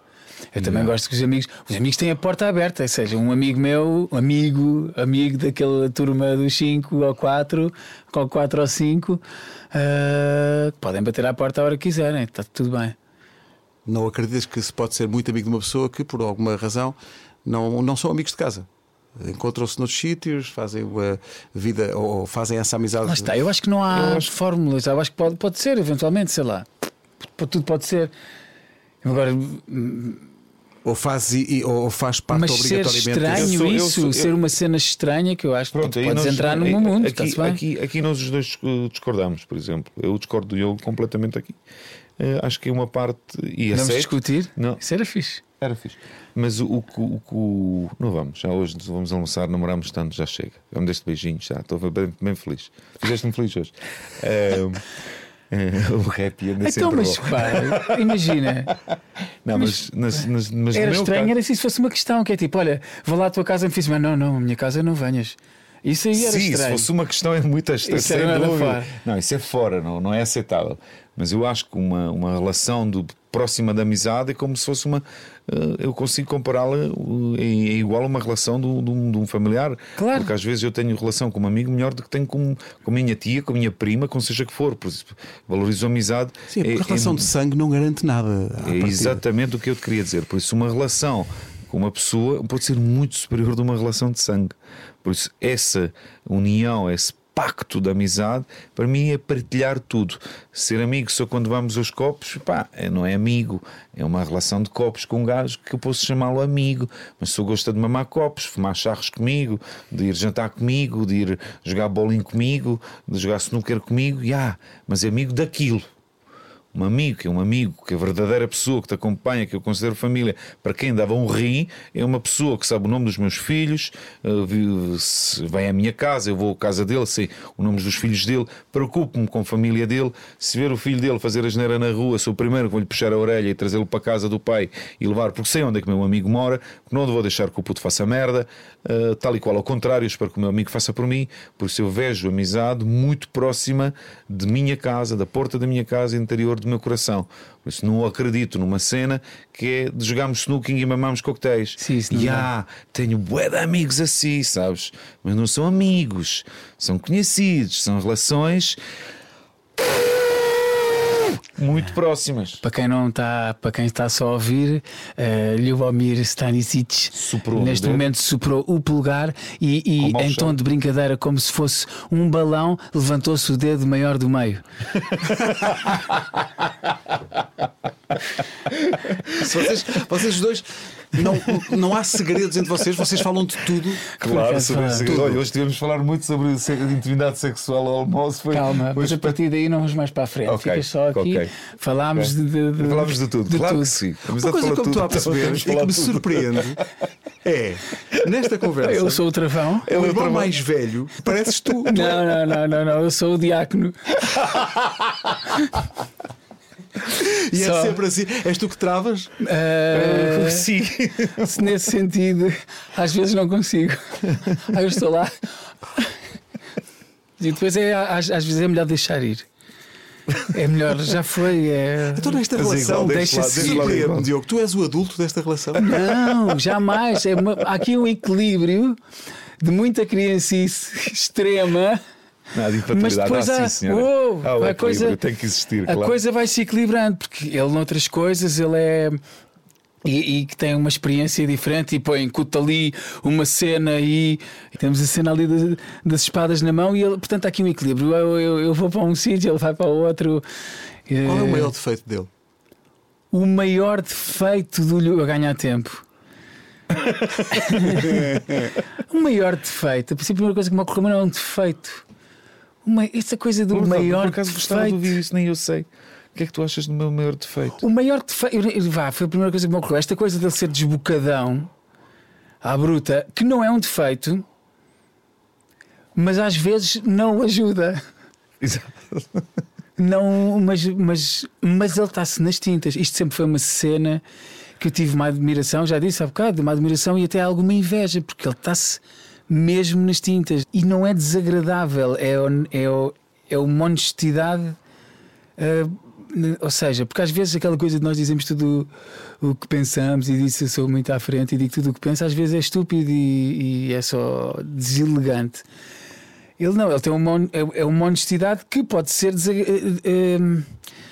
Eu também não. gosto que os amigos. Os amigos têm a porta aberta, ou seja, um amigo meu, amigo, amigo daquela turma dos 5 ou 4, ou 4 ou 5, uh, podem bater à porta a hora que quiserem, está tudo bem. Não acreditas que se pode ser muito amigo de uma pessoa que, por alguma razão, não, não são amigos de casa? Encontram-se noutros sítios, fazem uma vida ou fazem essa amizade. Lá está, eu acho que não há acho... fórmulas, eu acho que pode, pode ser, eventualmente, sei lá, tudo pode ser. Agora. Ou faz, ou faz parte Mas obrigatoriamente. Ser estranho sou, isso, eu, ser uma cena estranha que eu acho Pronto, que podes nós, entrar no meu mundo. Aqui, aqui, aqui nós os dois discordamos, por exemplo. Eu discordo do Diogo completamente aqui. Uh, acho que é uma parte. E Vamos discutir? Não. Isso era fixe. Era fixe. Mas o, o, o, o, Não vamos, já hoje vamos almoçar, namoramos tanto, já chega. Vamos deste beijinho, já. Estou bem, bem feliz. Fizeste-me feliz hoje. Uh, o rap anda então, mas pá, imagina. Não, mas, mas, mas, mas era estranho, caso... era se isso fosse uma questão que é tipo: olha, vou lá à tua casa e me fiz, mas não, não, a minha casa não venhas. Isso aí era Sim, estranho. se fosse uma questão é muito estranho. Isso fora. Não, isso é fora, não, não é aceitável. Mas eu acho que uma, uma relação de próxima da amizade é como se fosse uma. Uh, eu consigo compará-la é, igual a uma relação de, um, de, um, familiar. Claro. Porque às vezes eu tenho relação com um amigo melhor do que tenho com, com a minha tia, com a minha prima, com seja que for. Por isso, valorizo a amizade. Sim, é, a relação é, de sangue não garante nada. É exatamente o que eu te queria dizer. Por isso, uma relação com uma pessoa pode ser muito superior de uma relação de sangue. Por isso, essa união, esse pacto de amizade, para mim é partilhar tudo. Ser amigo só quando vamos aos copos, pá, é, não é amigo, é uma relação de copos com um gajo que eu posso chamá-lo amigo, mas se eu gosta de mamar copos, fumar charros comigo, de ir jantar comigo, de ir jogar bolinho comigo, de jogar snooker comigo, já, yeah, mas é amigo daquilo um amigo, que é um amigo, que é a verdadeira pessoa que te acompanha, que eu considero família, para quem dava um rim, é uma pessoa que sabe o nome dos meus filhos, uh, vem à minha casa, eu vou à casa dele, sei o nome dos filhos dele, preocupo-me com a família dele. Se ver o filho dele fazer a geneira na rua, sou o primeiro que vou-lhe puxar a orelha e trazê-lo para a casa do pai e levar, porque sei onde é que meu amigo mora, não vou deixar que o puto faça merda, uh, tal e qual ao contrário, espero que o meu amigo faça por mim, por isso eu vejo amizade muito próxima de minha casa, da porta da minha casa interior do meu coração. Por isso não acredito numa cena que é de jogarmos snooking e mamamos coquetéis. Sim, e ah, tenho bué de amigos assim, sabes? Mas não são amigos, são conhecidos, são relações muito próximas. Para quem não está, para quem está só a ouvir, uh, Ljubomir Stanisic Suprou neste momento superou o polegar e, e em tom de brincadeira, como se fosse um balão, levantou-se o dedo maior do meio. vocês, vocês dois não, não há segredos entre vocês, vocês falam de tudo. Claro, sobre segredos. Olha, hoje tivemos falar muito sobre intimidade sexual ao almoço. Foi, Calma, mas a partir daí não vamos mais para a frente. Okay, Fica só aqui. Okay. Falámos okay. de, de, Falámos de tudo, de claro tudo. que sim. Uma coisa que eu estou a perceber e que me surpreende é nesta conversa. Eu sou o travão. É o irmão mais velho, pareces tu. Não, não, não, não, não. Eu sou o diácono. E Só- é sempre assim. És tu que travas? Ah, Sim. se nesse sentido, às vezes não consigo. Aí eu estou lá. E depois é, às, às vezes é melhor deixar ir. É melhor, já foi. É... Então, nesta Mas é relação, deixa-se é igual. surpreender, Diogo. Tu és o adulto desta relação. Não, jamais. É uma- há aqui um equilíbrio de muita criancice extrema. Nada de Mas infantilidade. depois ah, há, sim, senhora. oh, Ah, o a coisa, tem que existir, a claro. coisa vai se equilibrando, porque ele, noutras coisas, ele é. E, e que tem uma experiência diferente e põe, encuta ali uma cena e temos a cena ali das, das espadas na mão e ele, portanto há aqui um equilíbrio. Eu, eu, eu vou para um sítio, ele vai para o outro. Qual é o Eh, maior defeito dele? o maior defeito do Lho a ganhar tempo? o maior defeito, a primeira coisa que me ocorreu não é um defeito. Uma, essa coisa do Por maior acaso gostava de ouvir isso, nem eu sei. O que é que tu achas do meu maior defeito? O maior defeito. Vá, foi a primeira coisa que me ocorreu. Esta coisa dele ser desbocadão à bruta, que não é um defeito, mas às vezes não ajuda. Exato. Não, mas, mas, mas ele está-se nas tintas. Isto sempre foi uma cena que eu tive uma admiração, já disse há bocado, uma admiração e até alguma inveja, porque ele está-se mesmo nas tintas. E não é desagradável, é, é, é uma honestidade. n- ou seja, porque às vezes aquela coisa de nós dizemos tudo o que pensamos e disso eu sou muito à frente e digo tudo o que penso, às vezes é estúpido e, e é só deselegante. Ele não, ele tem uma, é, é uma honestidade que pode ser eh, eh,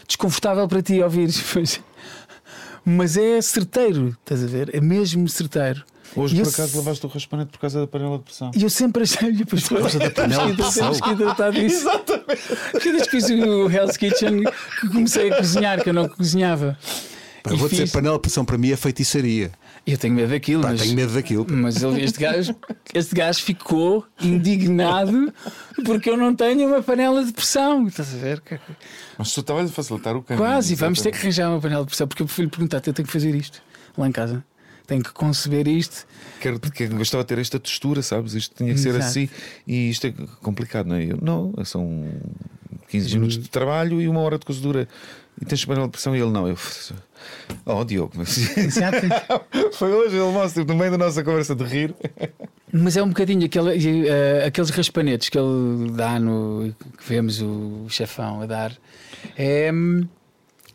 desconfortável para ti ouvires, mas, mas é certeiro, estás a ver? É mesmo certeiro. Hoje, E por acaso, se- lavaste o raspanete por causa da panela de pressão. E eu sempre achei. E depois por causa da panela de pressão. Temos que tratar disso. Exatamente. Desde que fiz o Hell's Kitchen que comecei a cozinhar, que eu não cozinhava. Pá, E vou dizer, fiz- panela de pressão para mim é feitiçaria. Eu tenho medo daquilo, Pá, mas. tenho medo daquilo. Mas ele- este, gajo, este gajo ficou indignado porque eu não tenho uma panela de pressão. Estás a ver? Mas tu estavas a facilitar o caminho. Quase, vamos ter que arranjar uma panela de pressão porque eu prefiro perguntar: eu tenho que fazer isto lá em casa. Tenho que conceber isto. Quero, que gostava de ter esta textura, sabes? Isto tinha que ser Exato. assim. E isto é complicado, não é? Eu, não, são 15 minutos de trabalho e uma hora de cozedura. E tens panela de pressão e ele não. Eu. Oh, Diogo, mas... Foi hoje, ele mostra no meio da nossa conversa de rir. Mas é um bocadinho aquele, eh, aqueles raspanetes que ele dá no. que vemos o chefão a dar. É,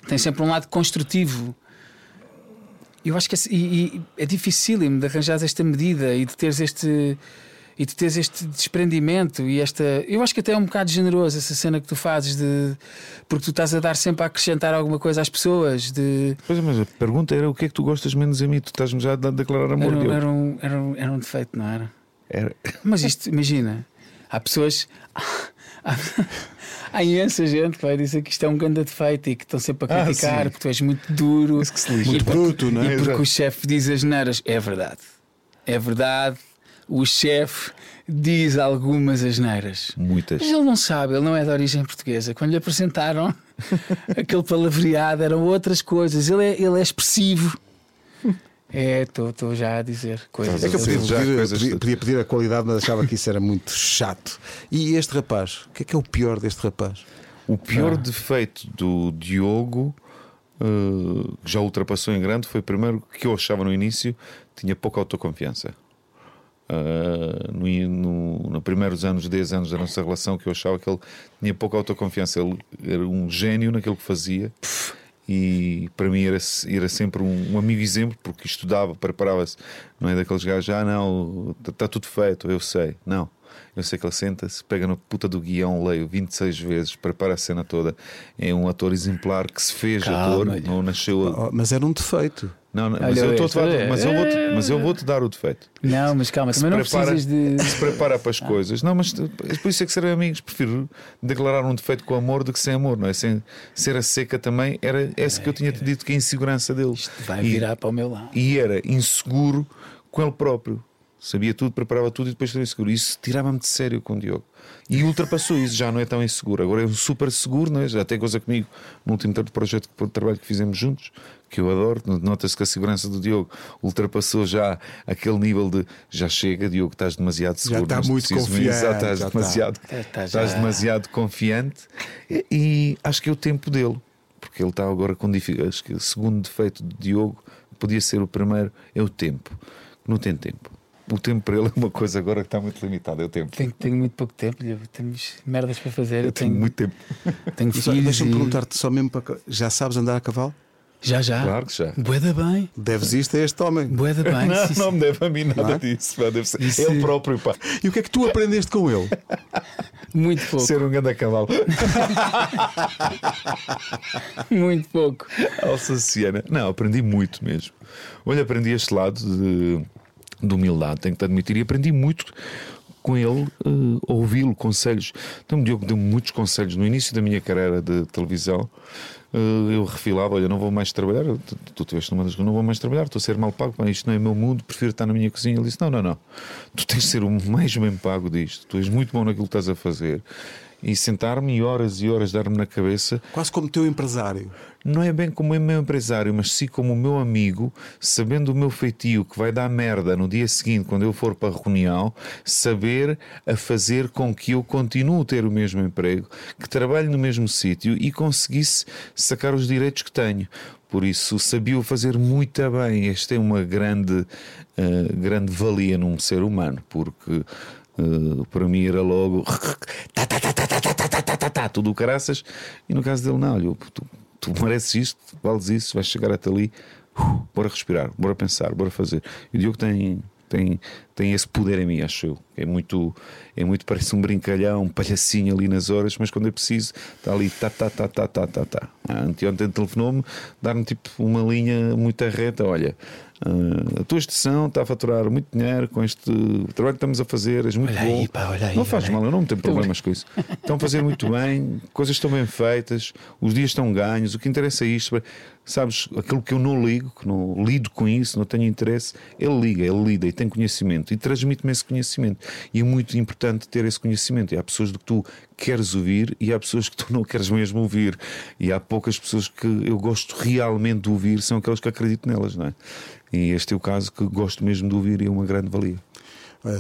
tem sempre um lado construtivo. Eu acho que é, e, e é dificílimo de arranjar esta medida e de teres este. E de teres este desprendimento e esta. Eu acho que até é um bocado generoso essa cena que tu fazes de. Porque tu estás a dar sempre a acrescentar alguma coisa às pessoas. De, Pois, mas a pergunta era o que é que tu gostas menos a mim? Tu estás-me já a declarar amor, era, Diogo. era, um, era, um, era um defeito, não era? Era- Mas isto, imagina, há pessoas. Há, há imensa gente que vai dizer que isto é um grande defeito e que estão sempre a Ah, criticar sim. porque tu és muito duro. Muito porque- bruto, não é? E porque o chefe diz as neiras. É verdade. É verdade. O chefe diz algumas asneiras. Muitas. Mas ele não sabe, ele não é de origem portuguesa. Quando lhe apresentaram aquele palavreado, eram outras coisas. Ele é, ele é expressivo. É, estou já a dizer coisas. É que eu podia, já pedir, coisas- podia- podia pedir a qualidade, mas achava que isso era muito chato. E este rapaz? O que é que é o pior deste rapaz? O pior Ah. defeito do Diogo, eh, que já ultrapassou em grande, foi primeiro que eu achava no início tinha pouca autoconfiança. Eh, no, no, no primeiros anos, 10 anos da nossa relação, que eu achava que ele tinha pouca autoconfiança. Ele era um gênio naquilo que fazia. E para mim era, era sempre um, um amigo exemplo, porque estudava, preparava-se. Não é daqueles gajos, ah, não, está tudo feito, eu sei. Não. Eu sei que ele senta-se, pega na puta do guião, leio 26 vezes, prepara a cena toda. É um ator exemplar que se fez Calma, ator, não nasceu. Oh, mas era um defeito. Não, não, Olha mas eu estou mas eu vou-te mas eu vou-te dar o defeito. Não, mas calma, também não prepara- precisas de. Se prepara para as coisas. Não, mas é por isso é que ser amigos. Prefiro declarar um defeito com amor do que sem amor, não é? Sem, ser a seca também era essa que eu tinha te dito que é a insegurança dele. Isto vai E- virar para o meu lado. e era inseguro com ele próprio. Sabia tudo, preparava tudo e depois era inseguro. Isso tirava-me de sério com o Diogo. E ultrapassou isso, já não é tão inseguro. Agora é um super seguro, não é? já tem coisa comigo no último projeto de trabalho que fizemos juntos, que eu adoro. Nota-se que a segurança do Diogo ultrapassou já aquele nível de já chega, Diogo, estás demasiado seguro. Já está muito confiante. Já estás, já demasiado, está. Está, estás já... demasiado confiante. E, e, acho que é o tempo dele, porque ele está agora com dificuldades. Acho que o segundo defeito do Diogo podia ser o primeiro, é o tempo. Não tem tempo o tempo para ele é uma coisa agora que está muito limitada. É o tempo. Tenho, tenho muito pouco tempo, temos merdas para fazer. Eu tenho, tenho muito tempo. Tenho filhos. Deixa-me e... perguntar-te só mesmo para. Já sabes andar a cavalo? Já, já. Claro que já. Boeda bem. Deves isto a este homem. Boeda bem. Não, sim, não me deve a mim nada é? disso. Deve ser isso... ele próprio, pá. E o que é que tu aprendeste com ele? Muito pouco. Ser um grande cavalo. muito pouco. Alsaciana. Não, aprendi muito mesmo. Olha, aprendi este lado de de humildade, tenho que admitir, e aprendi muito com ele, uh, ouvi-lo, conselhos. Então, o Diogo deu muitos conselhos no início da minha carreira de televisão. Uh, eu refilava: Olha, não vou mais trabalhar. Tu, tu tiveste numa das não vou mais trabalhar, estou a ser mal pago. Isto não é meu mundo, prefiro estar na minha cozinha. Ele disse: Não, não, não. Tu tens de ser o mais bem pago disto. Tu és muito bom naquilo que estás a fazer e sentar-me e horas e horas dar-me na cabeça. Quase como teu empresário. Não é bem como o meu empresário, mas sim como o meu amigo, sabendo o meu feitio que vai dar merda no dia seguinte, quando eu for para a reunião, saber a fazer com que eu continue a ter o mesmo emprego, que trabalhe no mesmo sítio e conseguisse sacar os direitos que tenho. Por isso, sabia o fazer muito bem. Este é uma grande, uh, grande valia num ser humano, porque Uh, para mim era logo tá, tá, tá, tá, tá, tá, tá, tá, tá, tá, tudo caraças. E no caso dele, não, olha, tu, tu mereces isto, vales isso, vais chegar até ali, uh, bora respirar, bora pensar, bora fazer. E o Diogo tem, tem, tem esse poder em mim, acho eu. É muito, é muito parece um brincalhão, um palhacinho ali nas horas, mas quando é preciso, está ali, tá, tá, tá, tá, tá, tá, tá. Anteontem telefonou-me, dar-me tipo uma linha muito reta, olha. Uh, a tua estação está a faturar muito dinheiro com este trabalho que estamos a fazer, és muito olha bom. Aí, pá, olha aí, não faz mal, eu não tenho problemas com isso. Estão a fazer muito bem, coisas estão bem feitas, os dias estão ganhos. O que interessa é isto, sabes? Aquilo que eu não ligo, que não lido com isso, não tenho interesse, ele liga, ele lida e tem conhecimento e transmite-me esse conhecimento. E é muito importante ter esse conhecimento. E há pessoas de que tu queres ouvir e há pessoas que tu não queres mesmo ouvir. E há poucas pessoas que eu gosto realmente de ouvir, são aquelas que acredito nelas, não é? E este é o caso que gosto mesmo de ouvir e é uma grande valia.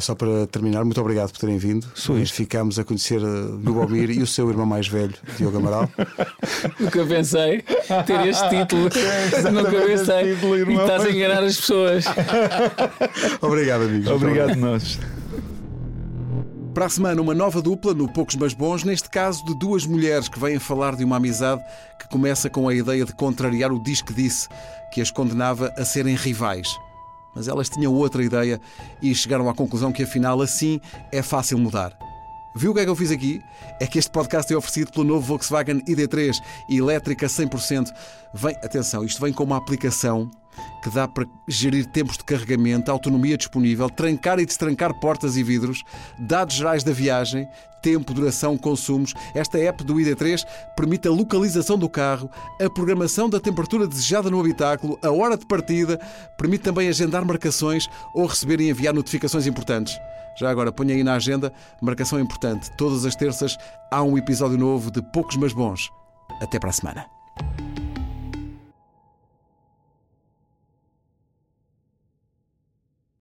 Só para terminar, muito obrigado por terem vindo. Sou Hoje ficamos a conhecer Lubomir e o seu irmão mais velho, Diogo Amaral. Nunca pensei ter este título. É Nunca pensei. Título, e estás a enganar as pessoas. obrigado, amigos. Obrigado, nós. Para a semana, uma nova dupla no Poucos Mas Bons, neste caso de duas mulheres que vêm falar de uma amizade que começa com a ideia de contrariar o disque disse que as condenava a serem rivais. Mas elas tinham outra ideia e chegaram à conclusão que afinal assim é fácil mudar. Viu o que é que eu fiz aqui? É que este podcast é oferecido pelo novo Volkswagen ID3 elétrica 100%. Vem, atenção, isto vem com uma aplicação que dá para gerir tempos de carregamento, autonomia disponível, trancar e destrancar portas e vidros, dados gerais da viagem, tempo, duração, consumos. Esta app do ID3 permite a localização do carro, a programação da temperatura desejada no habitáculo, a hora de partida, permite também agendar marcações ou receber e enviar notificações importantes. Já agora, ponha aí na agenda, marcação importante. Todas as terças há um episódio novo de Poucos Mas Bons. Até para a semana.